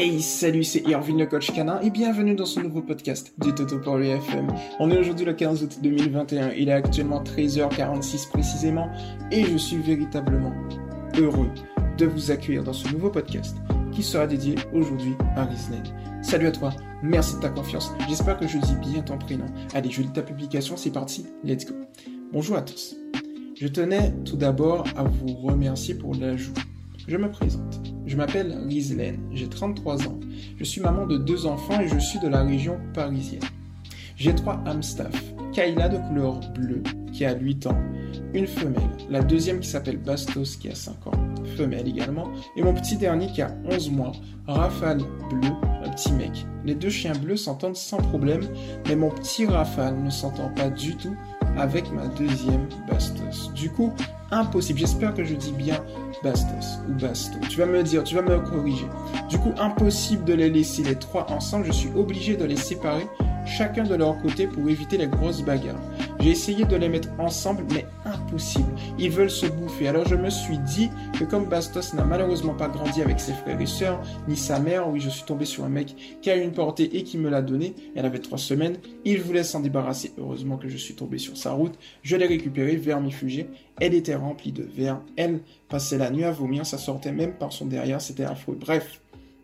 Hey, salut, c'est Irvin le coach canin et bienvenue dans ce nouveau podcast du Toto pour FM. On est aujourd'hui le 15 août 2021, il est actuellement 13h46 précisément et je suis véritablement heureux de vous accueillir dans ce nouveau podcast qui sera dédié aujourd'hui à Rizlen. Salut à toi, merci de ta confiance, j'espère que je dis bien ton prénom. Allez, je lis ta publication, c'est parti, let's go. Bonjour à tous. Je tenais tout d'abord à vous remercier pour l'ajout je me présente. Je m'appelle Rizlen, j'ai 33 ans. Je suis maman de deux enfants et je suis de la région parisienne. J'ai trois hamstaff. Kayla de couleur bleue qui a 8 ans, une femelle, la deuxième qui s'appelle Bastos qui a 5 ans, femelle également, et mon petit dernier qui a 11 mois, Rafale bleu, un petit mec. Les deux chiens bleus s'entendent sans problème, mais mon petit Rafale ne s'entend pas du tout avec ma deuxième Bastos. Du coup, impossible. J'espère que je dis bien Bastos ou Basto. Tu vas me dire, tu vas me corriger. Du coup, impossible de les laisser les trois ensemble. Je suis obligé de les séparer chacun de leur côté pour éviter les grosses bagarres. J'ai essayé de les mettre ensemble, mais impossible. Ils veulent se bouffer. Alors je me suis dit que comme Bastos n'a malheureusement pas grandi avec ses frères et sœurs, ni sa mère, oui, je suis tombé sur un mec qui a une portée et qui me l'a donné. Elle avait trois semaines. Il voulait s'en débarrasser. Heureusement que je suis tombé sur sa route. Je l'ai récupéré, vermifugé. Elle était remplie de verre. Elle passait la nuit à vomir. Ça sortait même par son derrière. C'était affreux. Bref.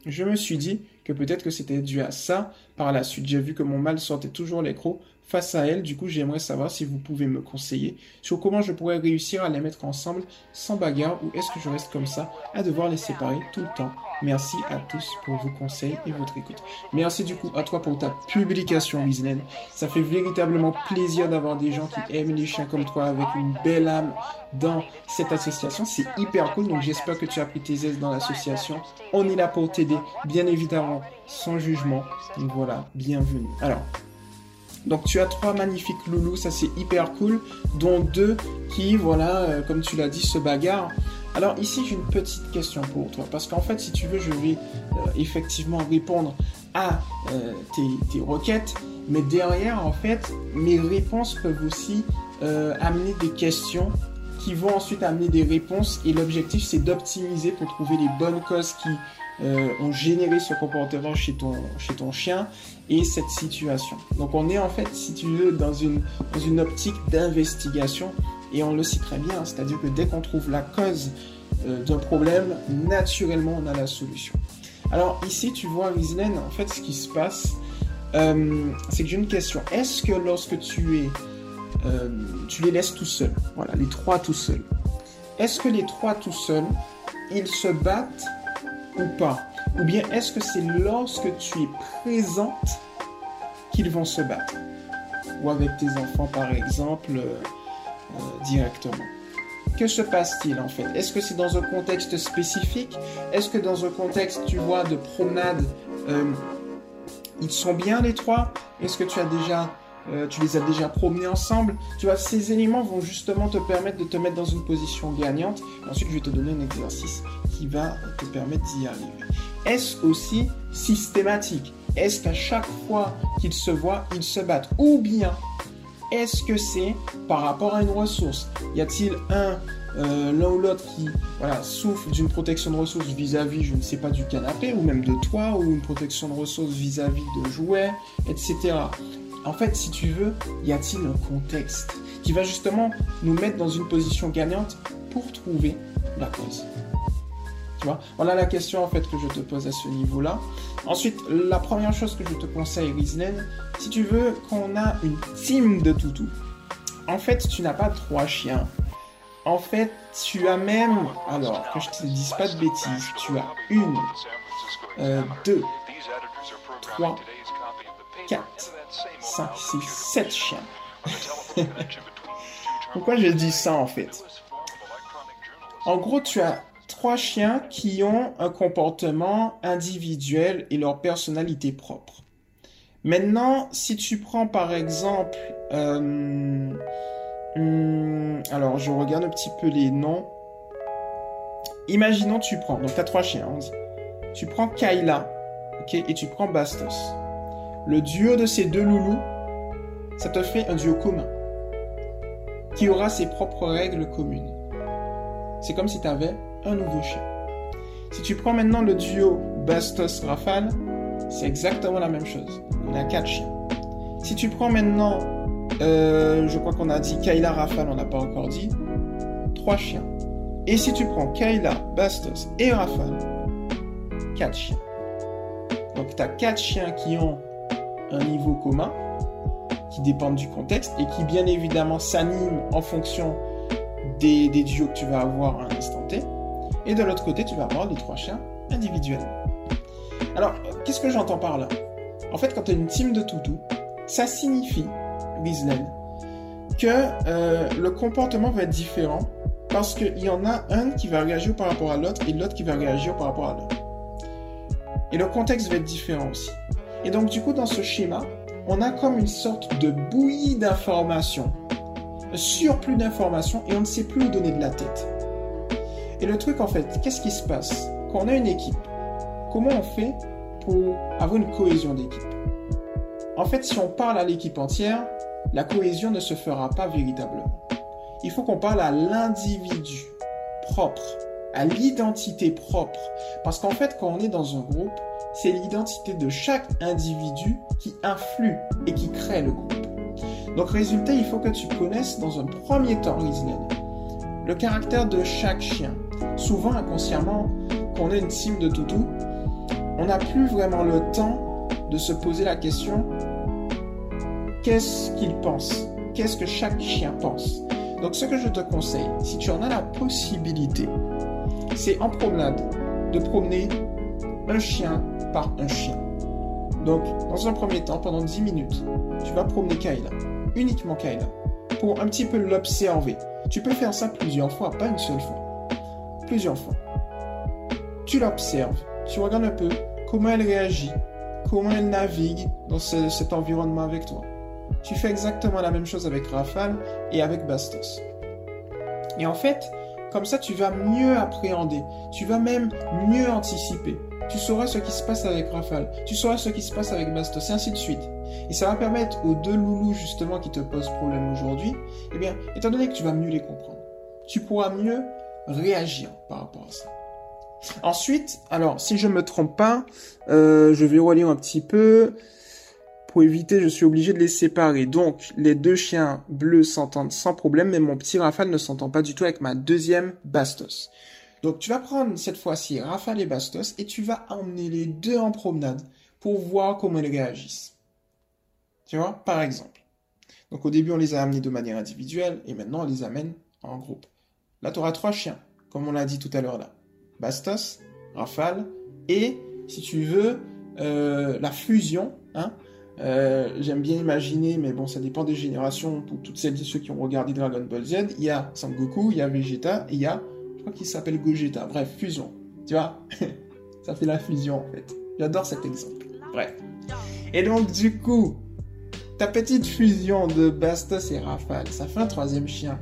Je me suis dit que peut-être que c'était dû à ça. Par la suite, j'ai vu que mon mal sortait toujours les crocs face à elle. Du coup, j'aimerais savoir si vous pouvez me conseiller sur comment je pourrais réussir à les mettre ensemble sans bagarre ou est-ce que je reste comme ça à devoir les séparer tout le temps? Merci à tous pour vos conseils et votre écoute. Merci du coup à toi pour ta publication, Wislen. Ça fait véritablement plaisir d'avoir des gens qui aiment les chiens comme toi avec une belle âme dans cette association. C'est hyper cool. Donc j'espère que tu as pris tes aises dans l'association. On est là pour t'aider, bien évidemment, sans jugement. Donc voilà, bienvenue. Alors, donc tu as trois magnifiques loulous, ça c'est hyper cool, dont deux qui, voilà, euh, comme tu l'as dit, se bagarrent. Alors ici j'ai une petite question pour toi, parce qu'en fait si tu veux je vais euh, effectivement répondre à euh, tes, requêtes, mais derrière en fait mes réponses peuvent aussi amener des questions qui vont ensuite amener des réponses et l'objectif c'est d'optimiser pour trouver les bonnes causes qui euh, ont généré ce comportement chez ton, chez ton chien et cette situation. Donc on est en fait, si tu veux, dans une, dans une optique d'investigation et on le sait très bien, c'est-à-dire que dès qu'on trouve la cause euh, d'un problème, naturellement on a la solution. Alors ici tu vois Rizlen, en fait ce qui se passe, euh, c'est que j'ai une question. Est-ce que lorsque tu es, tu les laisses tout seuls, voilà, les trois tout seuls, est-ce que les trois tout seuls, ils se battent ou pas? Ou bien est-ce que c'est lorsque tu es présente qu'ils vont se battre? Ou avec tes enfants par exemple euh, euh, directement. Que se passe-t-il en fait? Est-ce que c'est dans un contexte spécifique? Est-ce que dans un contexte, tu vois, de promenade, euh, ils sont bien les trois? Est-ce que tu as déjà euh, tu les as déjà promenés ensemble. Tu vois, ces éléments vont justement te permettre de te mettre dans une position gagnante. ensuite, je vais te donner un exercice qui va te permettre d'y arriver. Est-ce aussi systématique? Est-ce qu'à chaque fois qu'ils se voient, ils se battent Ou bien, est-ce que c'est par rapport à une ressource? Y a-t-il un euh, l'un ou l'autre qui voilà, souffre d'une protection de ressources vis-à-vis, je ne sais pas, du canapé ou même de toi, ou une protection de ressources vis-à-vis -vis de jouets, etc. En fait, si tu veux, y a-t-il un contexte qui va justement nous mettre dans une position gagnante pour trouver la cause? Tu vois? Voilà la question en fait que je te pose à ce niveau-là. Ensuite, la première chose que je te conseille, Rizlen, si tu veux qu'on a une team de toutous, en fait, tu n'as pas trois chiens. En fait, tu as même, alors que je te dise pas de bêtises, tu as une, euh, deux, trois, quatre, 5, 6, 7 chiens. Pourquoi je dis ça en fait? En gros, tu as trois chiens qui ont un comportement individuel et leur personnalité propre. Maintenant, si tu prends par exemple... Euh, hmm, alors, je regarde un petit peu les noms. Imaginons tu prends, donc tu as trois chiens, on dit. Tu prends Kayla, ok, et tu prends Bastos. Le duo de ces deux loulous, ça te fait un duo commun qui aura ses propres règles communes. C'est comme si tu avais un nouveau chien. Si tu prends maintenant le duo Bastos, Rafale, c'est exactement la même chose. On a quatre chiens. Si tu prends maintenant, euh, je crois qu'on a dit Kayla, Rafale, on n'a pas encore dit, trois chiens. Et si tu prends Kayla, Bastos et Rafale, quatre chiens. Donc tu as quatre chiens qui ont un niveau commun, qui dépendent du contexte et qui bien évidemment s'animent en fonction des, des duos que tu vas avoir à un instant T. Et de l'autre côté, tu vas avoir les trois chiens individuels. Alors, qu'est-ce que j'entends par là? En fait, quand tu as une team de toutous, ça signifie, Ghislaine, que euh, le comportement va être différent parce qu'il y en a un qui va réagir par rapport à l'autre et l'autre qui va réagir par rapport à l'autre. Et le contexte va être différent aussi. Et donc, du coup, dans ce schéma, on a comme une sorte de bouillie d'informations, un surplus d'informations, et on ne sait plus où donner de la tête. Et le truc, en fait, qu'est-ce qui se passe? Quand on a une équipe, comment on fait pour avoir une cohésion d'équipe? En fait, si on parle à l'équipe entière, la cohésion ne se fera pas véritablement. Il faut qu'on parle à l'individu propre, à l'identité propre. Parce qu'en fait, quand on est dans un groupe, c'est l'identité de chaque individu qui influe et qui crée le groupe. Donc résultat, il faut que tu connaisses dans un premier temps, Rizlen, le caractère de chaque chien. Souvent, inconsciemment, quand on est une team de toutou, on n'a plus vraiment le temps de se poser la question qu'est-ce qu'il pense? Qu'est-ce que chaque chien pense? Donc ce que je te conseille, si tu en as la possibilité, c'est en promenade de promener un chien par un chien. Donc, dans un premier temps, pendant 10 minutes, tu vas promener Kayla, uniquement Kayla, pour un petit peu l'observer. Tu peux faire ça plusieurs fois, pas une seule fois. Plusieurs fois. Tu l'observes, tu regardes un peu comment elle réagit, comment elle navigue dans cet environnement avec toi. Tu fais exactement la même chose avec Rafale et avec Bastos. Et en fait, comme ça, tu vas mieux appréhender, tu vas même mieux anticiper. Tu sauras ce qui se passe avec Rafale, tu sauras ce qui se passe avec Bastos, et ainsi de suite. Et ça va permettre aux deux loulous justement qui te posent problème aujourd'hui, eh bien, étant donné que tu vas mieux les comprendre, tu pourras mieux réagir par rapport à ça. Ensuite, alors si je me trompe pas, euh, je vais relire un petit peu. Pour éviter, je suis obligé de les séparer. Donc, les deux chiens bleus s'entendent sans problème, mais mon petit Rafale ne s'entend pas du tout avec ma deuxième Bastos. Donc, tu vas prendre cette fois-ci Rafale et Bastos et tu vas emmener les deux en promenade pour voir comment ils réagissent. Tu vois, par exemple. Donc, au début, on les a amenés de manière individuelle et maintenant, on les amène en groupe. Là, tu auras trois chiens, comme on l'a dit tout à l'heure là. Bastos, Rafale et, si tu veux, euh, la fusion, hein, euh, j'aime bien imaginer, mais bon, ça dépend des générations. Pour toutes celles et ceux qui ont regardé Dragon Ball Z, il y a Sangoku, il y a Vegeta, et il y a, je crois qu'il s'appelle Gogeta. Bref, fusion. Tu vois? Ça fait la fusion, en fait. J'adore cet exemple. Bref. Et donc, du coup, ta petite fusion de Bastos et Rafale, ça fait un troisième chien.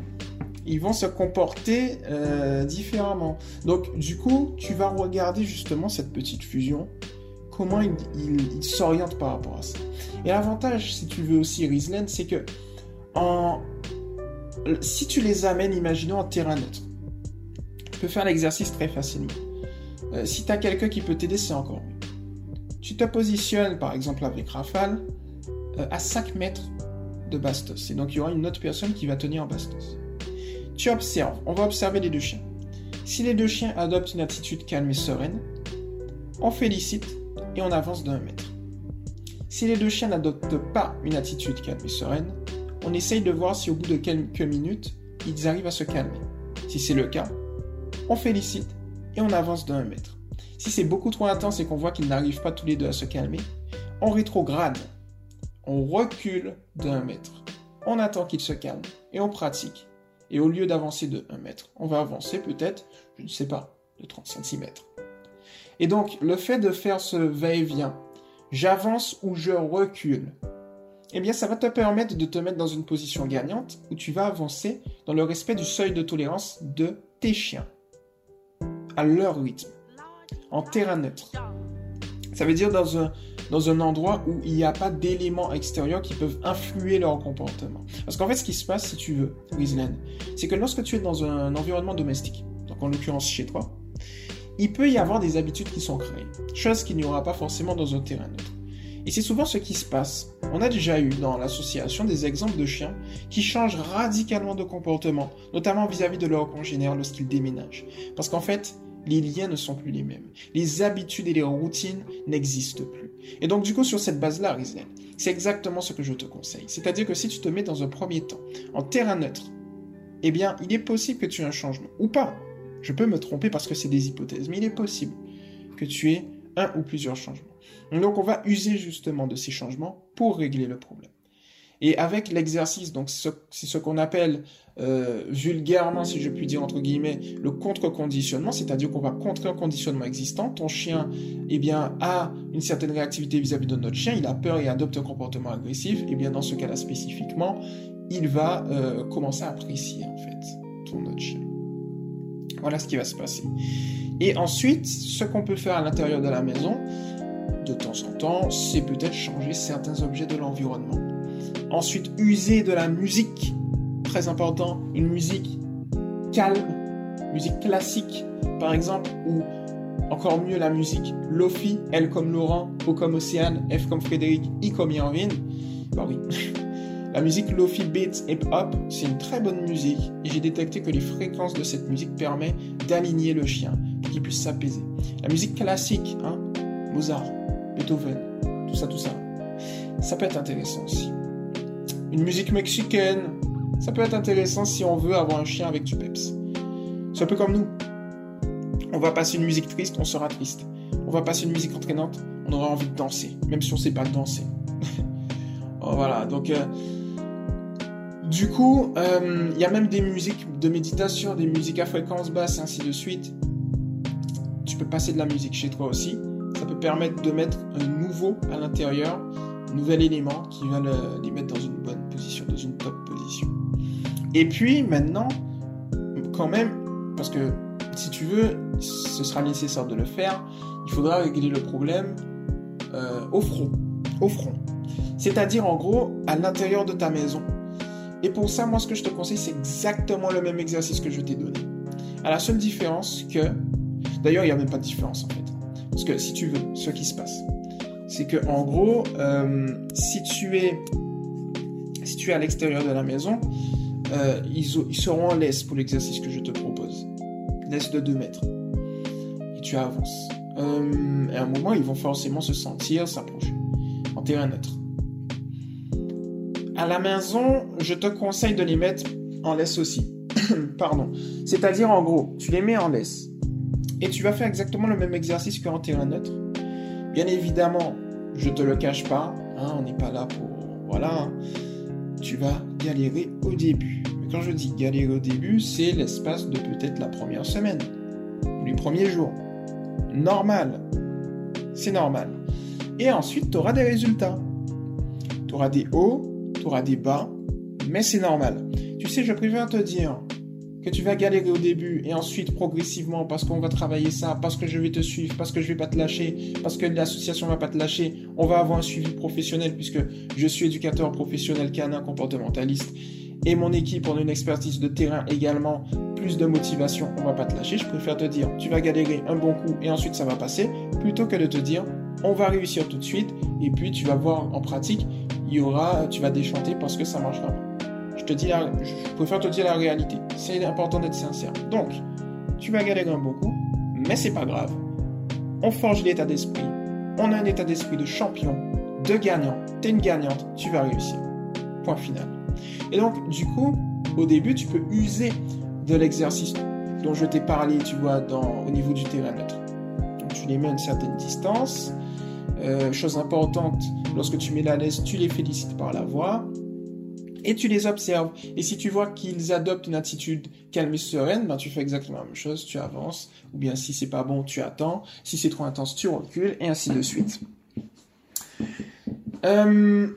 Ils vont se comporter euh, différemment. Donc, du coup, tu vas regarder justement cette petite fusion comment il, s'oriente par rapport à ça. Et l'avantage, si tu veux aussi, Riesland, c'est que en, si tu les amènes, imaginons, en terrain neutre, tu peux faire l'exercice très facilement. Euh, si tu as quelqu'un qui peut t'aider, c'est encore mieux. Tu te positionnes, par exemple, avec Rafale, euh, à 5 mètres de Bastos. Et donc, il y aura une autre personne qui va tenir en Bastos. Tu observes. On va observer les deux chiens. Si les deux chiens adoptent une attitude calme et sereine, on félicite et on avance d'un mètre. Si les deux chiens n'adoptent pas une attitude calme et sereine, on essaye de voir si au bout de quelques minutes, ils arrivent à se calmer. Si c'est le cas, on félicite et on avance d'un mètre. Si c'est beaucoup trop intense et qu'on voit qu'ils n'arrivent pas tous les deux à se calmer, on rétrograde. On recule d'un mètre. On attend qu'ils se calment et on pratique. Et au lieu d'avancer de 1 mètre, on va avancer peut-être, je ne sais pas, de 30 cm. Et donc, le fait de faire ce va-et-vient, j'avance ou je recule, eh bien, ça va te permettre de te mettre dans une position gagnante où tu vas avancer dans le respect du seuil de tolérance de tes chiens, à leur rythme, en terrain neutre. Ça veut dire dans un, dans un endroit où il n'y a pas d'éléments extérieurs qui peuvent influer leur comportement. Parce qu'en fait, ce qui se passe, si tu veux, Wisland, c'est que lorsque tu es dans un environnement domestique, donc en l'occurrence chez toi, il peut y avoir des habitudes qui sont créées, chose qu'il n'y aura pas forcément dans un terrain neutre. Et c'est souvent ce qui se passe. On a déjà eu dans l'association des exemples de chiens qui changent radicalement de comportement, notamment vis-à-vis de leurs congénères lorsqu'ils déménagent. Parce qu'en fait, les liens ne sont plus les mêmes. Les habitudes et les routines n'existent plus. Et donc, du coup, sur cette base-là, Rizal, c'est exactement ce que je te conseille. C'est-à-dire que si tu te mets dans un premier temps en terrain neutre, eh bien, il est possible que tu aies un changement. Ou pas. Je peux me tromper parce que c'est des hypothèses, mais il est possible que tu aies un ou plusieurs changements. Donc, on va user justement de ces changements pour régler le problème. Et avec l'exercice, donc c'est ce, qu'on appelle euh, vulgairement, si je puis dire entre guillemets, le contre-conditionnement, c'est-à-dire qu'on va contrer un conditionnement existant. Ton chien, eh bien, a une certaine réactivité vis-à-vis de notre chien, il a peur et adopte un comportement agressif. Et eh bien, dans ce cas-là spécifiquement, il va euh, commencer à apprécier en fait ton autre chien. Voilà ce qui va se passer. Et ensuite, ce qu'on peut faire à l'intérieur de la maison, de temps en temps, c'est peut-être changer certains objets de l'environnement. Ensuite, user de la musique, très important, une musique calme, musique classique par exemple, ou encore mieux la musique Lofi, L comme Laurent, O comme Océane, F comme Frédéric, I comme Irvine. Bah oui. La musique Lofi Beats Hip Hop, c'est une très bonne musique et j'ai détecté que les fréquences de cette musique permettent d'aligner le chien pour qu'il puisse s'apaiser. La musique classique, hein, Mozart, Beethoven, tout ça, tout ça, ça peut être intéressant aussi. Une musique mexicaine, ça peut être intéressant si on veut avoir un chien avec du peps. C'est un peu comme nous. On va passer une musique triste, on sera triste. On va passer une musique entraînante, on aura envie de danser, même si on sait pas danser. Oh, voilà, donc euh, du coup, il euh, y a même des musiques de méditation, des musiques à fréquence basse, ainsi de suite. Tu peux passer de la musique chez toi aussi. Ça peut permettre de mettre un nouveau à l'intérieur, un nouvel élément qui va les mettre dans une bonne position, dans une top position. Et puis maintenant, quand même, parce que si tu veux, ce sera nécessaire de le faire, il faudra régler le problème euh, au front. Au front. C'est-à-dire en gros à l'intérieur de ta maison. Et pour ça, moi, ce que je te conseille, c'est exactement le même exercice que je t'ai donné. À la seule différence que, d'ailleurs, il n'y a même pas de différence en fait. Parce que si tu veux, ce qui se passe, c'est que en gros, euh, si tu es, si tu es à l'extérieur de la maison, euh, ils, seront en laisse pour l'exercice que je te propose. Laisse de 2 mètres. Et tu avances. Euh, et à un moment, ils vont forcément se sentir s'approcher en terrain neutre. À la maison, je te conseille de les mettre en laisse aussi. Pardon. C'est-à-dire, en gros, tu les mets en laisse. Et tu vas faire exactement le même exercice qu'en terrain neutre. Bien évidemment, je te le cache pas. Hein, on n'est pas là pour. Voilà. Tu vas galérer au début. Mais quand je dis galérer au début, c'est l'espace de peut-être la première semaine. Les premiers jours. Normal. C'est normal. Et ensuite, tu auras des résultats. Tu auras des hauts auras des bas, mais c'est normal. Tu sais, je préfère te dire que tu vas galérer au début et ensuite progressivement parce qu'on va travailler ça, parce que je vais te suivre, parce que je vais pas te lâcher, parce que l'association va pas te lâcher, on va avoir un suivi professionnel puisque je suis éducateur professionnel canin comportementaliste et mon équipe a une expertise de terrain également, plus de motivation, on va pas te lâcher. Je préfère te dire tu vas galérer un bon coup et ensuite ça va passer plutôt que de te dire on va réussir tout de suite et puis tu vas voir en pratique il y aura, tu vas déchanter parce que ça marchera pas. Je te dis je préfère te dire la réalité. C'est important d'être sincère. Donc, tu vas galérer un beaucoup, mais c'est pas grave. On forge l'état d'esprit. On a un état d'esprit de champion, de gagnant. T'es une gagnante, tu vas réussir. Point final. Et donc, du coup, au début, tu peux user de l'exercice dont je t'ai parlé, tu vois, dans, au niveau du terrain neutre. Tu les mets à une certaine distance. Euh, chose importante, lorsque tu mets la laisse, tu les félicites par la voix et tu les observes. Et si tu vois qu'ils adoptent une attitude calme et sereine, ben tu fais exactement la même chose, tu avances. Ou bien si c'est pas bon, tu attends. Si c'est trop intense, tu recules, et ainsi de suite. Euh,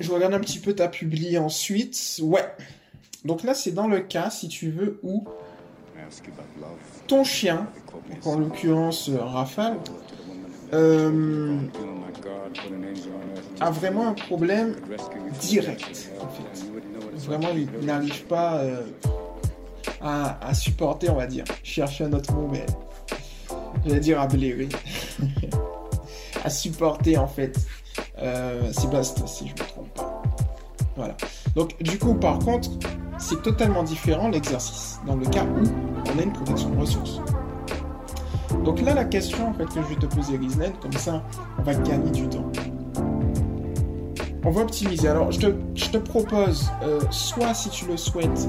je regarde un petit peu ta publié ensuite. Ouais. Donc là, c'est dans le cas, si tu veux, où ton chien, en l'occurrence euh, Rafale, euh, a vraiment un problème direct. Vraiment, il n'arrive pas euh, à, supporter, on va dire. Chercher un autre mot, mais j'allais dire à blairer, à supporter en fait. Euh, Bast si je me trompe pas. Voilà. Donc du coup, par contre, c'est totalement différent l'exercice dans le cas où on a une protection de ressources. Donc là, la question en fait que je vais te poser, Riznet, comme ça, on va gagner du temps. On va optimiser. Alors, je te, propose, euh, soit si tu le souhaites,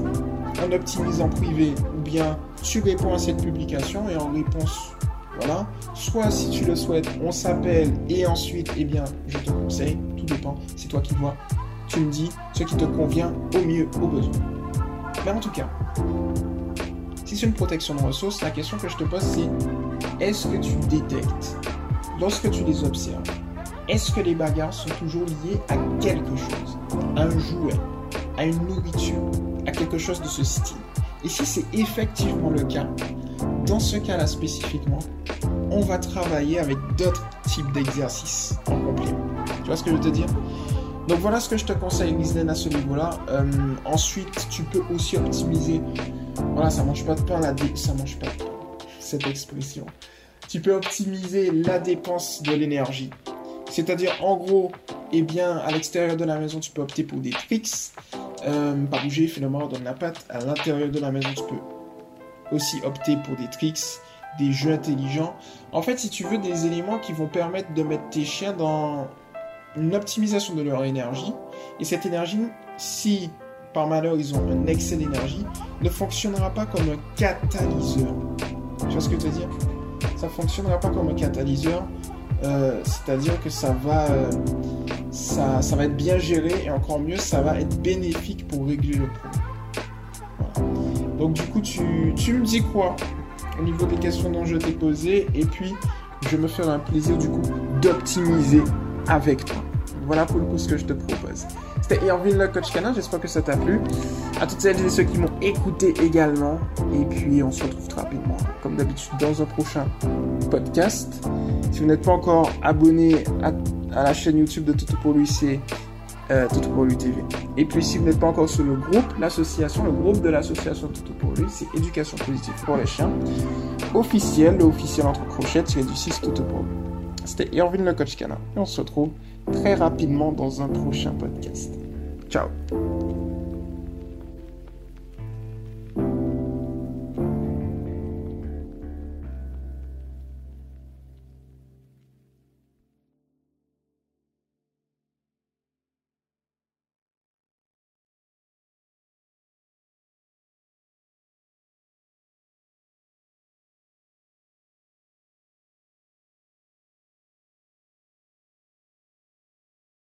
on optimise en privé, ou bien tu réponds à cette publication et en réponse, voilà. Soit si tu le souhaites, on s'appelle et ensuite, eh bien, je te conseille, tout dépend, c'est toi qui vois. Tu me dis ce qui te convient au mieux, au besoin. Mais en tout cas, si c'est une protection de ressources, la question que je te pose, c'est est-ce que tu détectes, lorsque tu les observes, est-ce que les bagarres sont toujours liées à quelque chose? À un jouet, à une nourriture, à quelque chose de ce style? Et si c'est effectivement le cas, dans ce cas-là spécifiquement, on va travailler avec d'autres types d'exercices en complément. Tu vois ce que je veux te dire? Donc voilà ce que je te conseille, Gislen, à ce niveau-là. Euh, ensuite, tu peux aussi optimiser. Voilà, ça mange pas de pain, la dé... ça mange pas de pain. Expression. Tu peux optimiser la dépense de l'énergie. C'est-à-dire, en gros, eh bien, à l'extérieur de la maison, tu peux opter pour des tricks. Euh, pas bouger, mort, donne la patte. À l'intérieur de la maison, tu peux aussi opter pour des tricks, des jeux intelligents. En fait, si tu veux des éléments qui vont permettre de mettre tes chiens dans une optimisation de leur énergie. Et cette énergie, si par malheur ils ont un excès d'énergie, ne fonctionnera pas comme un catalyseur. Tu vois ce que je veux dire? Ça fonctionnera pas comme un catalyseur euh, c'est-à-dire que ça va, euh, ça, va être bien géré et encore mieux, ça va être bénéfique pour régler le problème. Donc du coup, tu, tu, me dis quoi au niveau des questions dont je t'ai posées et puis je me ferai un plaisir du coup d'optimiser avec toi. Voilà pour le coup ce que je te propose. C'était Irvin le coach canin, j'espère que ça t'a plu. À toutes celles et ceux qui m'ont écouté également. Et puis on se retrouve très rapidement, comme d'habitude, dans un prochain podcast. Si vous n'êtes pas encore abonné à, la chaîne YouTube de Toto pour lui, c'est euh, Toto pour lui TV. Et puis si vous n'êtes pas encore sur le groupe, l'association, le groupe de l'association Toto pour lui, c'est Éducation positive pour les chiens. Officiel, le officiel entre crochets, tiré du 6 Toto pour lui. C'était Irvin le coach canin. Et on se retrouve très rapidement dans un prochain podcast. Ciao